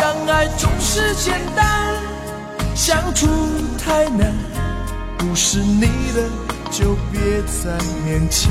相爱总是简单，相处太难。不是你的，就别再勉强。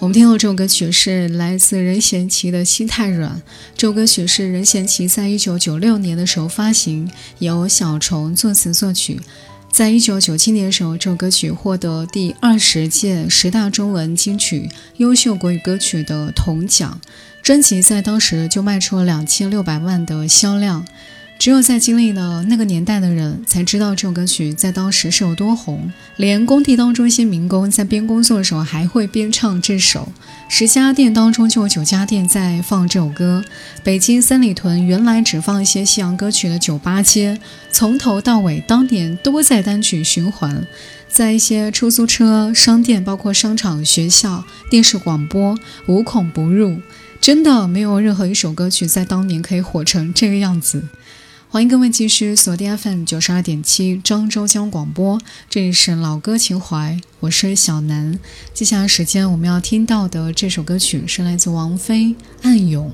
我们听到这首歌曲是来自任贤齐的《心太软》。这首歌曲是任贤齐在一九九六年的时候发行，由小虫作词作曲。在一九九七年的时候，这首歌曲获得第二十届十大中文金曲优秀国语歌曲的铜奖。专辑在当时就卖出了两千六百万的销量。只有在经历了那个年代的人，才知道这首歌曲在当时是有多红。连工地当中一些民工在边工作的时候，还会边唱这首。十家店当中就有九家店在放这首歌。北京三里屯原来只放一些西洋歌曲的酒吧街，从头到尾当年都在单曲循环。在一些出租车、商店，包括商场、学校、电视广播，无孔不入。真的没有任何一首歌曲在当年可以火成这个样子。欢迎各位继续锁定 FM 九十二点七庄周江广播，这里是老歌情怀，我是小南。接下来时间我们要听到的这首歌曲是来自王菲《暗涌》。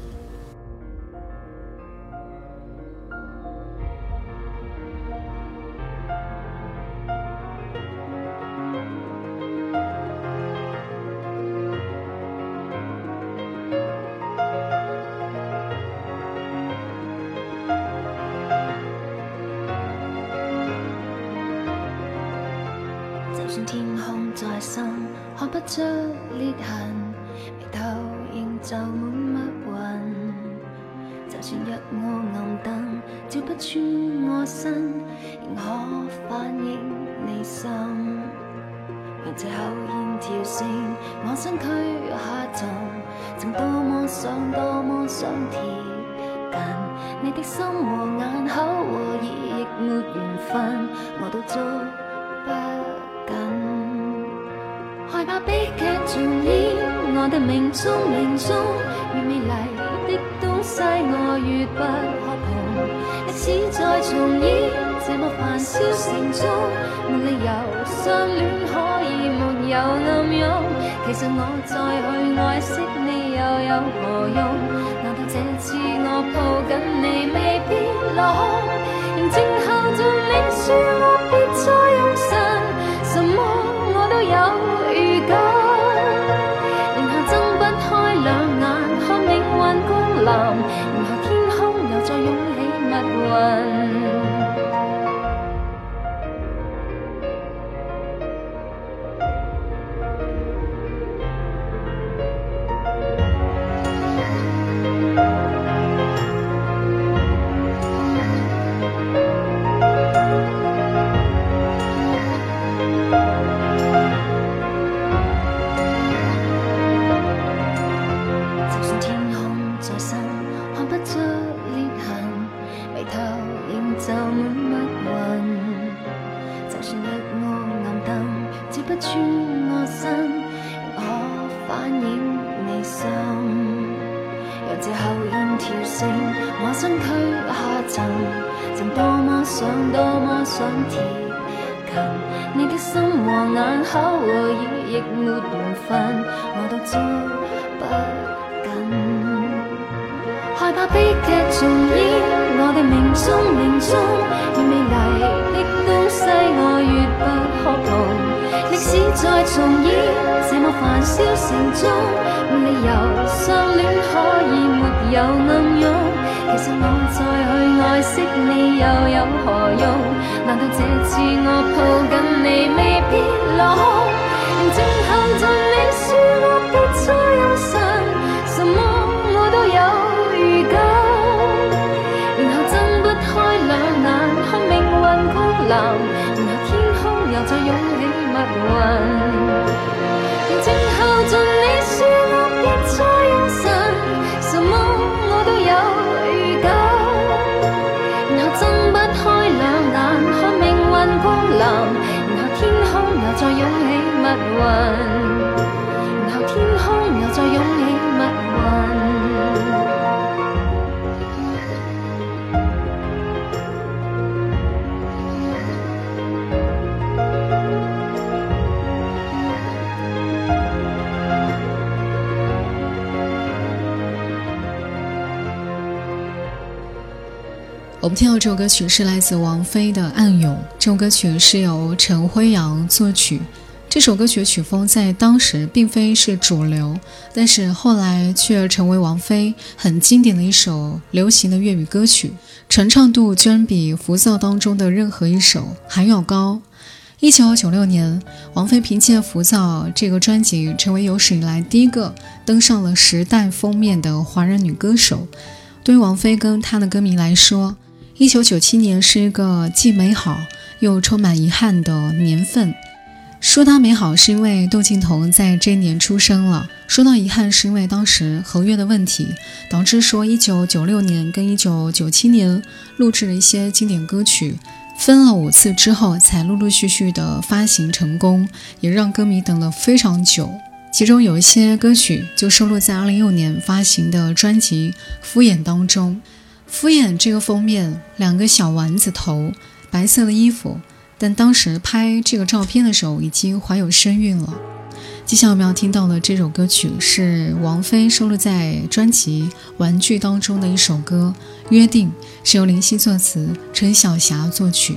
成没理由相恋可以没有暗涌其实我再去爱惜你又有何用难道这次我抱紧你未必冷仍静候着你说我别再用神什么我都有预感然后睁不开两眼看命运光临然后天空又再涌起密云。借口脸调性，我身躯下沉，曾多么想，多么想贴近你的心和眼口和耳，亦没缘分，我都捉不紧，害怕悲剧重演，我的命中命中，越美丽的东西，我越不可碰。么繁嚣城中，没理由相恋可以。没有暗涌，其实我再去爱惜你又有何用？难道这次我抱紧你未必落空？仍静候着你说我别再用神，什么我都有预感。然后睁不开两眼看命运降临，然后天空又再涌魂。静候尽你说我别再有神，什么我都有预感。然后睁不开两眼看命运光临，然后天空又再涌起密云，然后天空又再涌起。听到这首歌曲是来自王菲的《暗涌》，这首歌曲是由陈辉阳作曲。这首歌曲曲风在当时并非是主流，但是后来却成为王菲很经典的一首流行的粤语歌曲，传唱度居然比《浮躁》当中的任何一首还要高。一九九六年，王菲凭借《浮躁》这个专辑，成为有史以来第一个登上了《时代》封面的华人女歌手。对于王菲跟她的歌迷来说，一九九七年是一个既美好又充满遗憾的年份。说它美好，是因为窦靖童在这一年出生了；说到遗憾，是因为当时合约的问题，导致说一九九六年跟一九九七年录制了一些经典歌曲。分了五次之后，才陆陆续续的发行成功，也让歌迷等了非常久。其中有一些歌曲就收录在2016年发行的专辑《敷衍》当中。《敷衍》这个封面，两个小丸子头，白色的衣服，但当时拍这个照片的时候已经怀有身孕了。接下来我们要听到的这首歌曲是王菲收录在专辑《玩具》当中的一首歌《约定》，是由林夕作词，陈晓霞作曲。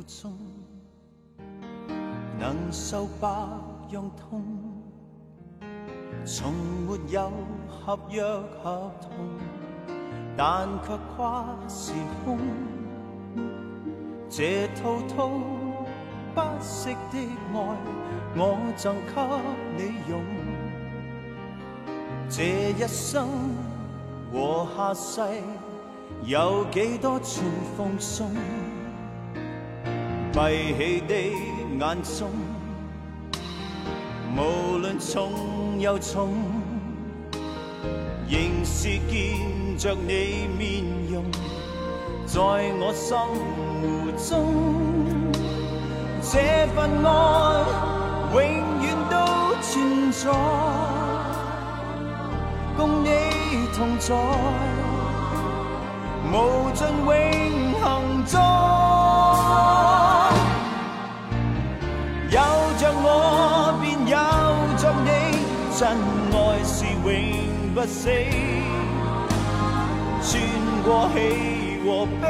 有踪，能受百样痛，从没有合约合同，但却跨时空。这滔滔不息的爱，我赠给你用。这一生和下世，有几多次放松？闭起的眼中，无论重又重，仍是见着你面容，在我心湖中，这份爱永远都存在，共你同在，无尽永恒中。有着我，便有着你，真爱是永不死。穿过喜和悲，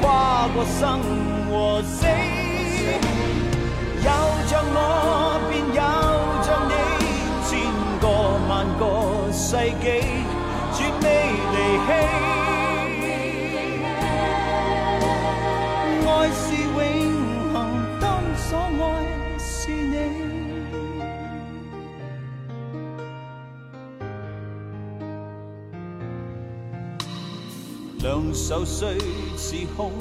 跨过生和死。有着我，便有着你，千个万个世纪，两手虽是空，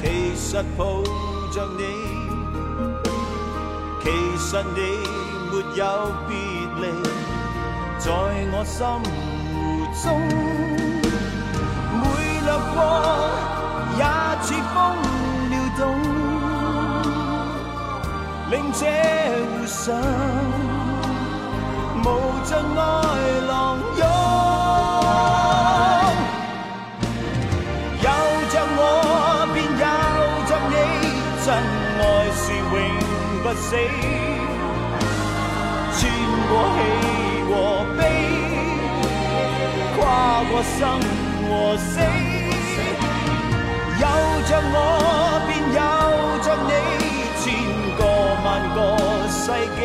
其实抱着你，其实你没有别离，在我心湖中，每掠过也似风撩动。令这湖上无尽爱浪涌，真爱是永不死。穿过喜和悲，跨过生和死，有着我便有着你。千个万个世纪，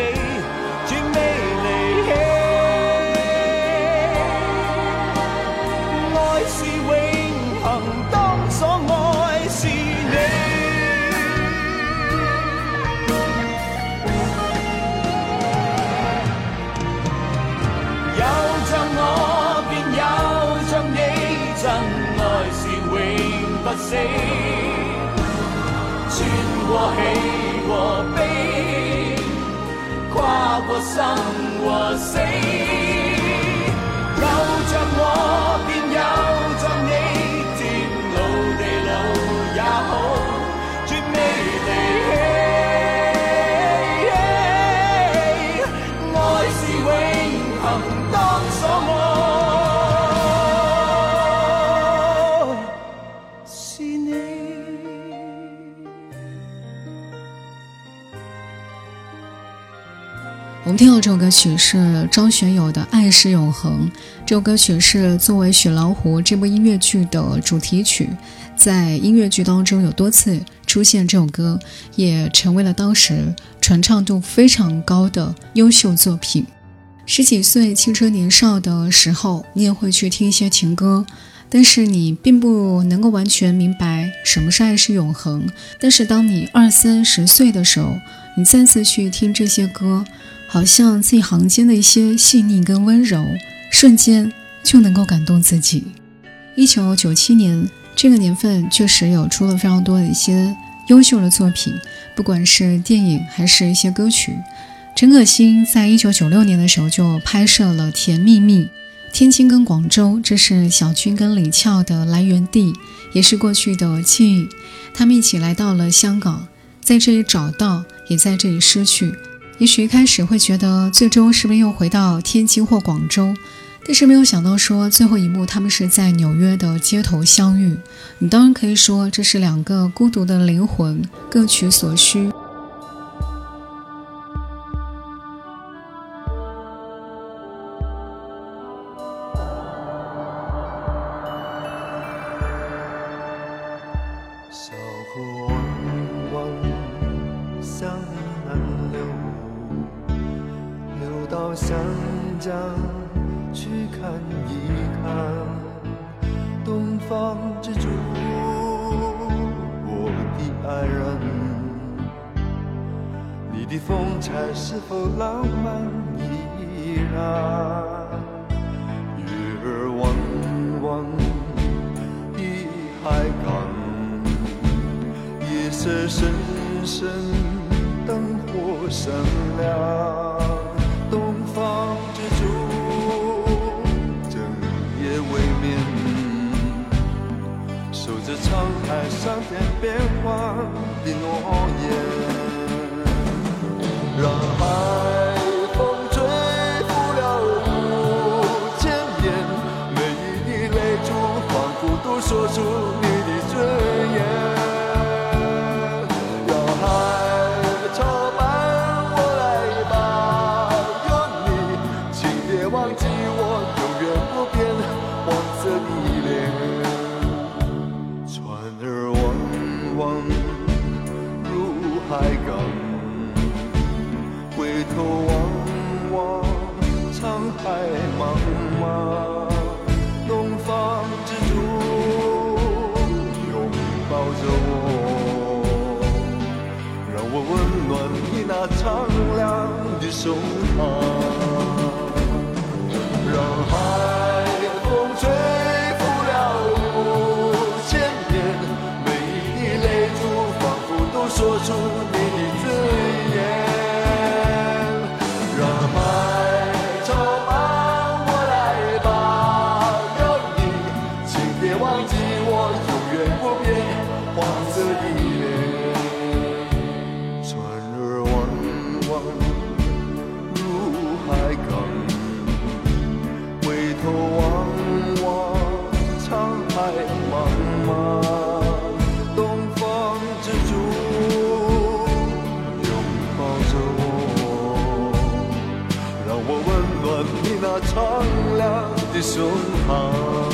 死。穿过喜和悲。跨过生和死，有着我便有着你，天老地老也好，绝未离弃。爱是永恒，们听到这首歌曲是张学友的《爱是永恒》。这首歌曲是作为《雪狼湖》这部音乐剧的主题曲，在音乐剧当中有多次出现。这首歌也成为了当时传唱度非常高的优秀作品。十几岁青春年少的时候，你也会去听一些情歌，但是你并不能够完全明白什么是爱是永恒。但是当你二三十岁的时候，你再次去听这些歌。好像字里行间的一些细腻跟温柔，瞬间就能够感动自己。一九九七年这个年份，确实有出了非常多的一些优秀的作品，不管是电影还是一些歌曲。陈可辛在一九九六年的时候就拍摄了《甜蜜蜜》，天津跟广州，这是小军跟李翘的来源地，也是过去的记忆。他们一起来到了香港，在这里找到，也在这里失去。也许一开始会觉得，最终是不是又回到天津或广州？但是没有想到，说最后一幕他们是在纽约的街头相遇。你当然可以说，这是两个孤独的灵魂各取所需。方之珠，整夜未眠，守着沧海桑田变幻的诺言，让海风吹拂了五千年，每一滴泪珠仿佛都说出苍凉的胸膛。让海风吹拂了五千年，每一滴泪珠仿佛都说出你苍凉的胸膛。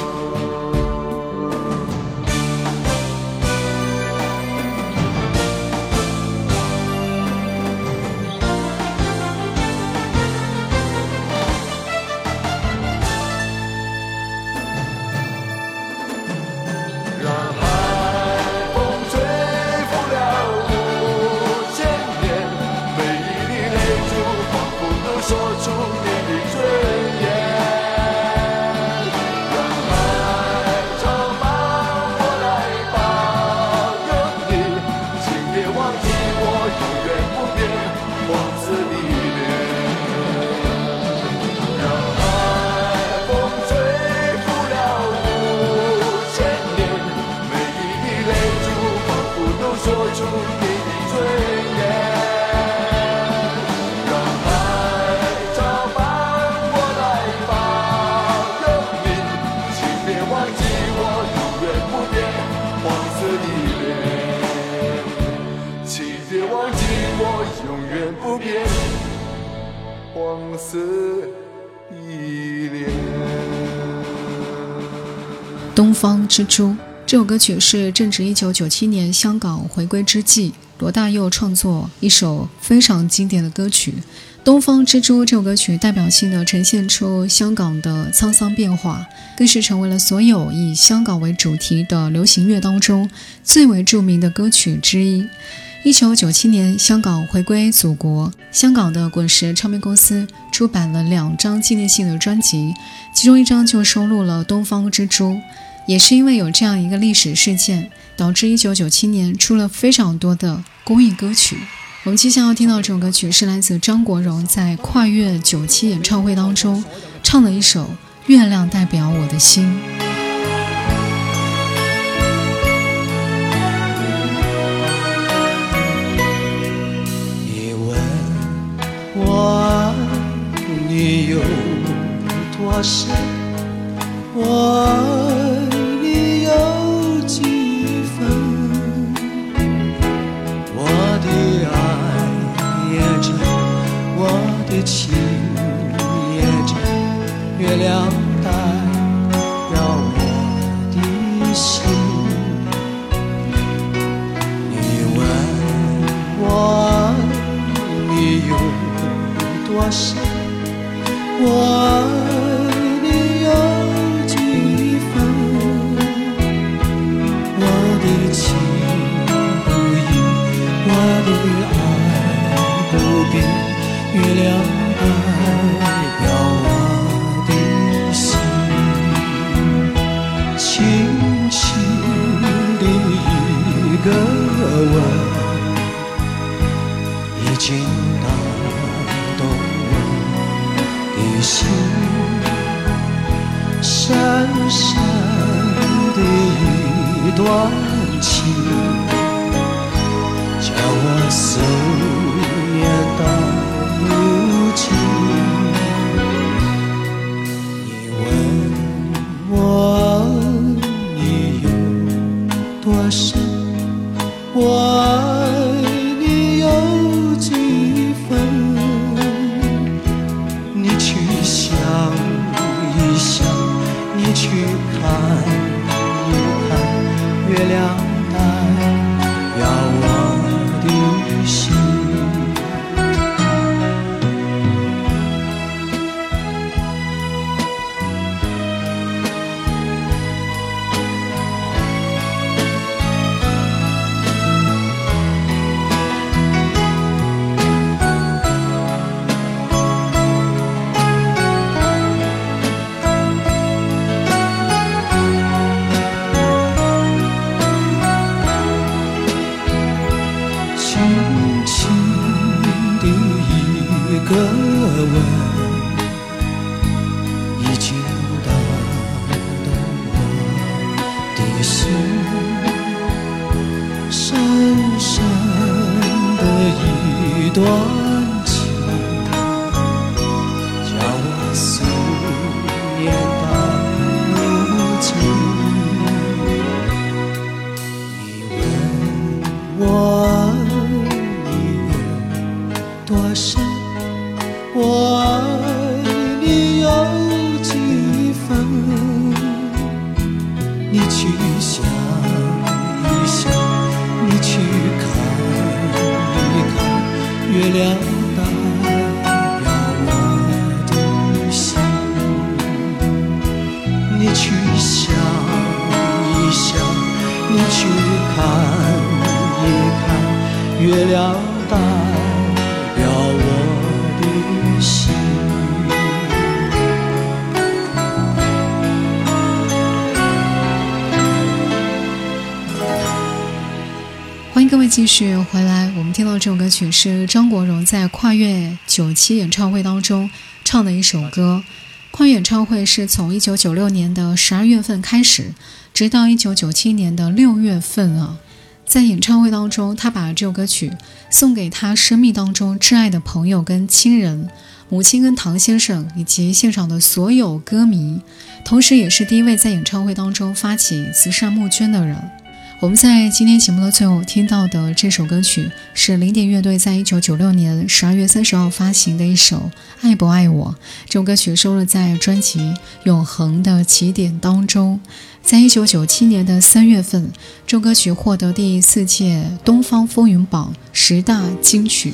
东方之珠这首歌曲是正值1997年香港回归之际，罗大佑创作一首非常经典的歌曲。《东方之珠》这首歌曲代表性的呈现出香港的沧桑变化，更是成为了所有以香港为主题的流行乐当中最为著名的歌曲之一。一九九七年，香港回归祖国，香港的滚石唱片公司出版了两张纪念性的专辑，其中一张就收录了《东方之珠》。也是因为有这样一个历史事件，导致1997年出了非常多的公益歌曲。我们接下来要听到这首歌曲是来自张国荣在跨越九七演唱会当中唱的一首《月亮代表我的心》。我爱你有多深，我爱你有几分？我的爱也真，我的情也真，月亮生我继续回来。我们听到这首歌曲是张国荣在跨越九七演唱会当中唱的一首歌。跨越演唱会是从一九九六年的十二月份开始，直到一九九七年的六月份啊。在演唱会当中，他把这首歌曲送给他生命当中挚爱的朋友跟亲人，母亲跟唐先生以及现场的所有歌迷，同时也是第一位在演唱会当中发起慈善募捐的人。我们在今天节目的最后听到的这首歌曲是零点乐队在一九九六年十二月三十号发行的一首《爱不爱我》。这首歌曲收录在专辑《永恒的起点》当中。在一九九七年的三月份，这首歌曲获得第四届东方风云榜十大金曲。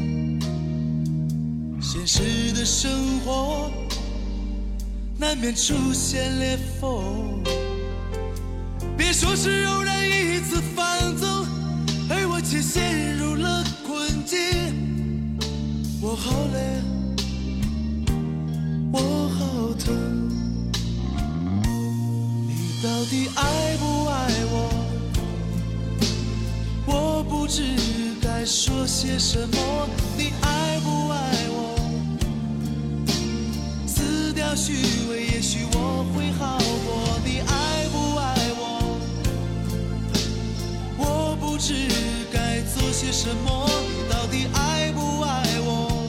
现实的生活难免出现裂缝别说是偶然一次放纵而我却陷入了困境我好累我好疼你到底爱不爱我我不知该说些什么你爱不爱我虚伪也许我会好过你爱不爱我？我不知该做些什么你到底爱不爱我？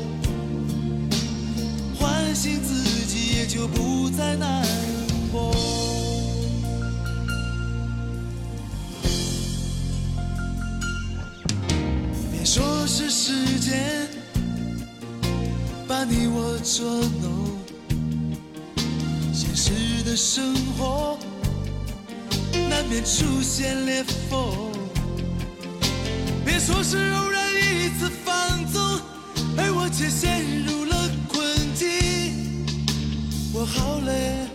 唤醒自己也就不再难过。别说是时间把你我捉弄。的生活难免出现裂缝，别说是偶然一次放纵，而我却陷入了困境。我好累。